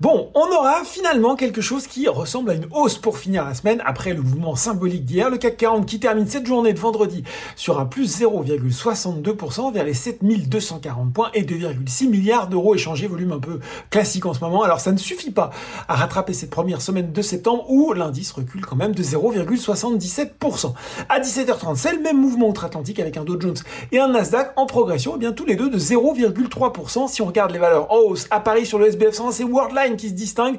Bon, on aura finalement quelque chose qui ressemble à une hausse pour finir la semaine après le mouvement symbolique d'hier. Le CAC 40 qui termine cette journée de vendredi sur un plus 0,62% vers les 7240 points et 2,6 milliards d'euros échangés, volume un peu classique en ce moment. Alors ça ne suffit pas à rattraper cette première semaine de septembre où l'indice recule quand même de 0,77%. À 17h30, c'est le même mouvement outre-Atlantique avec un Dow Jones et un Nasdaq en progression, et eh bien tous les deux de 0,3%. Si on regarde les valeurs en hausse à Paris sur le SBF 100, c'est Worldline qui se distingue.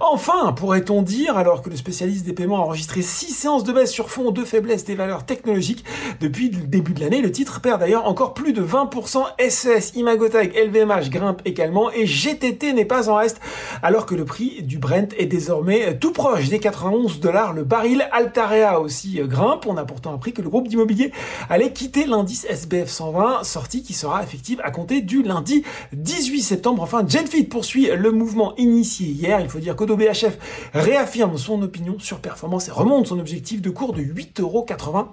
Enfin, pourrait-on dire, alors que le spécialiste des paiements a enregistré 6 séances de baisse sur fond de faiblesse des valeurs technologiques depuis le début de l'année, le titre perd d'ailleurs encore plus de 20%. SES, Imagotag, LVMH grimpe également et GTT n'est pas en reste alors que le prix du Brent est désormais tout proche des 91 dollars le baril. Altarea aussi grimpe. On a pourtant appris que le groupe d'immobilier allait quitter l'indice SBF 120, sortie qui sera effective à compter du lundi 18 septembre. Enfin, Genfit poursuit le mouvement initial hier. Il faut dire qu'Odo BHF réaffirme son opinion sur performance et remonte son objectif de cours de 8,80€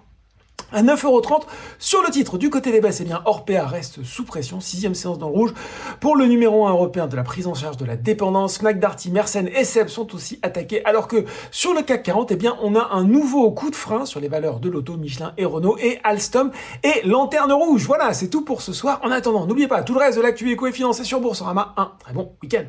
à 9,30€ sur le titre. Du côté des baisses, eh bien, Orpea reste sous pression, sixième séance dans le rouge. Pour le numéro 1 européen de la prise en charge de la dépendance, Fnac Darty, Mersenne et Seb sont aussi attaqués, alors que sur le CAC 40, eh bien, on a un nouveau coup de frein sur les valeurs de l'auto, Michelin et Renault, et Alstom et Lanterne Rouge. Voilà, c'est tout pour ce soir. En attendant, n'oubliez pas, tout le reste de l'actu éco et sur Boursorama. Un très bon week-end.